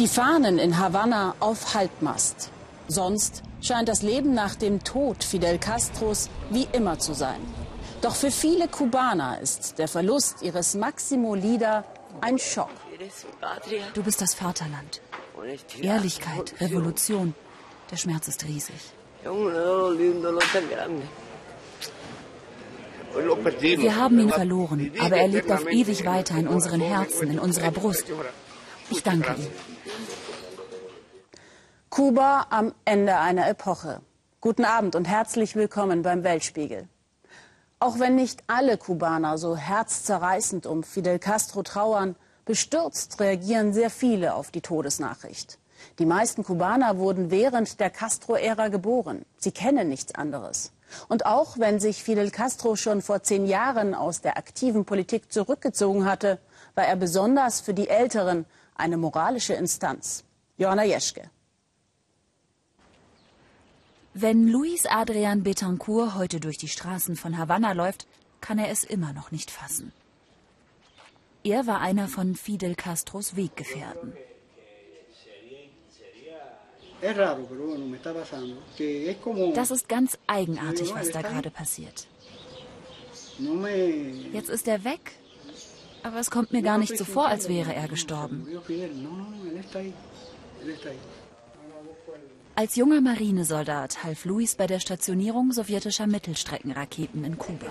Die Fahnen in Havanna auf Halbmast. Sonst scheint das Leben nach dem Tod Fidel Castros wie immer zu sein. Doch für viele Kubaner ist der Verlust ihres Maximo Lida ein Schock. Du bist das Vaterland. Ehrlichkeit, Revolution. Der Schmerz ist riesig. Wir haben ihn verloren, aber er lebt auf ewig weiter in unseren Herzen, in unserer Brust. Ich danke ihm. Kuba am Ende einer Epoche. Guten Abend und herzlich willkommen beim Weltspiegel. Auch wenn nicht alle Kubaner so herzzerreißend um Fidel Castro trauern, bestürzt reagieren sehr viele auf die Todesnachricht. Die meisten Kubaner wurden während der Castro-Ära geboren. Sie kennen nichts anderes. Und auch wenn sich Fidel Castro schon vor zehn Jahren aus der aktiven Politik zurückgezogen hatte, war er besonders für die Älteren eine moralische Instanz. Johanna Jeschke. Wenn Luis Adrian Betancourt heute durch die Straßen von Havanna läuft, kann er es immer noch nicht fassen. Er war einer von Fidel Castros Weggefährten. Das ist ganz eigenartig, was da gerade passiert. Jetzt ist er weg, aber es kommt mir gar nicht so vor, als wäre er gestorben. Als junger Marinesoldat half Luis bei der Stationierung sowjetischer Mittelstreckenraketen in Kuba.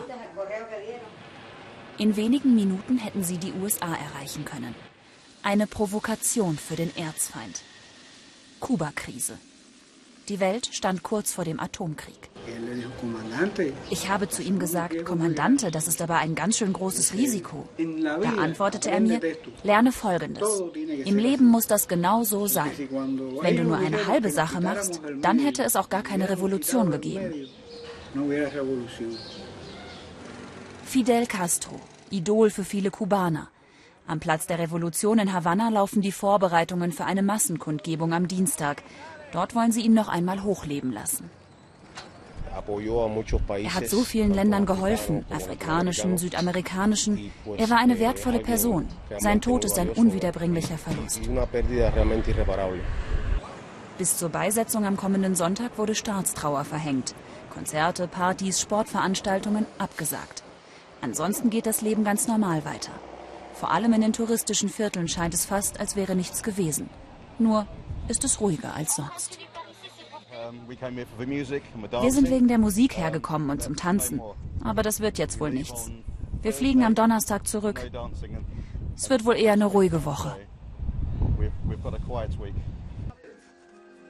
In wenigen Minuten hätten sie die USA erreichen können. Eine Provokation für den Erzfeind. Kuba-Krise. Die Welt stand kurz vor dem Atomkrieg. Ich habe zu ihm gesagt, Kommandante, das ist aber ein ganz schön großes Risiko. Da antwortete er mir, lerne Folgendes. Im Leben muss das genau so sein. Wenn du nur eine halbe Sache machst, dann hätte es auch gar keine Revolution gegeben. Fidel Castro, Idol für viele Kubaner. Am Platz der Revolution in Havanna laufen die Vorbereitungen für eine Massenkundgebung am Dienstag. Dort wollen sie ihn noch einmal hochleben lassen. Er hat so vielen Ländern geholfen, afrikanischen, südamerikanischen. Er war eine wertvolle Person. Sein Tod ist ein unwiederbringlicher Verlust. Bis zur Beisetzung am kommenden Sonntag wurde Staatstrauer verhängt. Konzerte, Partys, Sportveranstaltungen abgesagt. Ansonsten geht das Leben ganz normal weiter. Vor allem in den touristischen Vierteln scheint es fast, als wäre nichts gewesen. Nur ist es ruhiger als sonst. Wir sind wegen der Musik hergekommen und zum Tanzen. Aber das wird jetzt wohl nichts. Wir fliegen am Donnerstag zurück. Es wird wohl eher eine ruhige Woche.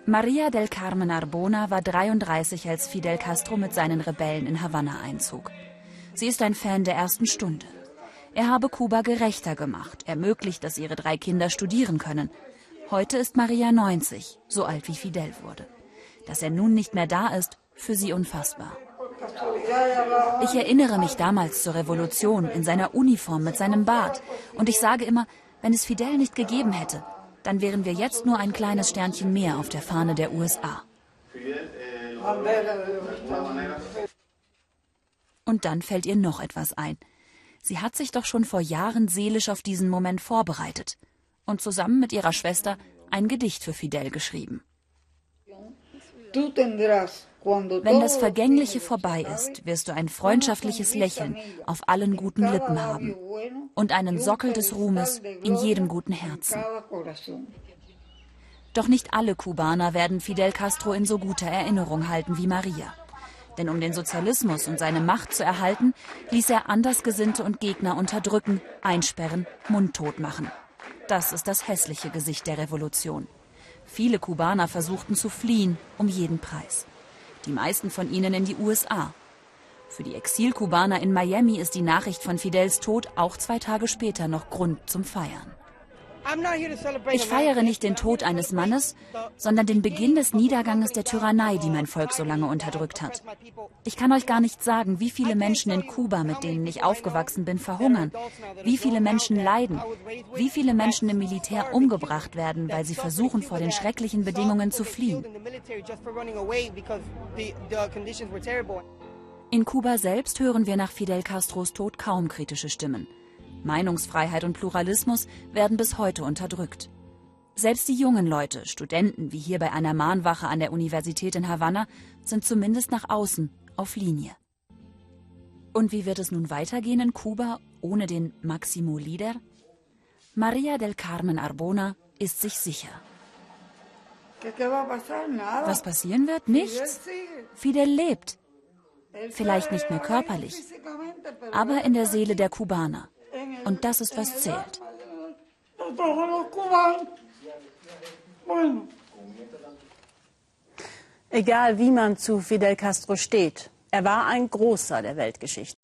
Maria del Carmen Arbona war 33, als Fidel Castro mit seinen Rebellen in Havanna einzog. Sie ist ein Fan der ersten Stunde. Er habe Kuba gerechter gemacht, ermöglicht, dass ihre drei Kinder studieren können. Heute ist Maria 90, so alt wie Fidel wurde. Dass er nun nicht mehr da ist, für sie unfassbar. Ich erinnere mich damals zur Revolution in seiner Uniform mit seinem Bart. Und ich sage immer, wenn es Fidel nicht gegeben hätte, dann wären wir jetzt nur ein kleines Sternchen mehr auf der Fahne der USA. Und dann fällt ihr noch etwas ein. Sie hat sich doch schon vor Jahren seelisch auf diesen Moment vorbereitet und zusammen mit ihrer Schwester ein Gedicht für Fidel geschrieben. Wenn das Vergängliche vorbei ist, wirst du ein freundschaftliches Lächeln auf allen guten Lippen haben und einen Sockel des Ruhmes in jedem guten Herzen. Doch nicht alle Kubaner werden Fidel Castro in so guter Erinnerung halten wie Maria. Denn um den Sozialismus und seine Macht zu erhalten, ließ er Andersgesinnte und Gegner unterdrücken, einsperren, mundtot machen. Das ist das hässliche Gesicht der Revolution. Viele Kubaner versuchten zu fliehen, um jeden Preis. Die meisten von ihnen in die USA. Für die Exilkubaner in Miami ist die Nachricht von Fidels Tod auch zwei Tage später noch Grund zum Feiern. Ich feiere nicht den Tod eines Mannes, sondern den Beginn des Niederganges der Tyrannei, die mein Volk so lange unterdrückt hat. Ich kann euch gar nicht sagen, wie viele Menschen in Kuba, mit denen ich aufgewachsen bin, verhungern, wie viele Menschen leiden, wie viele Menschen im Militär umgebracht werden, weil sie versuchen, vor den schrecklichen Bedingungen zu fliehen. In Kuba selbst hören wir nach Fidel Castros Tod kaum kritische Stimmen. Meinungsfreiheit und Pluralismus werden bis heute unterdrückt. Selbst die jungen Leute, Studenten wie hier bei einer Mahnwache an der Universität in Havanna, sind zumindest nach außen auf Linie. Und wie wird es nun weitergehen in Kuba ohne den Maximo Lider? Maria del Carmen Arbona ist sich sicher. Was passieren wird? Nichts. Fidel lebt. Vielleicht nicht mehr körperlich, aber in der Seele der Kubaner. Und das ist, was zählt. Egal wie man zu Fidel Castro steht, er war ein Großer der Weltgeschichte.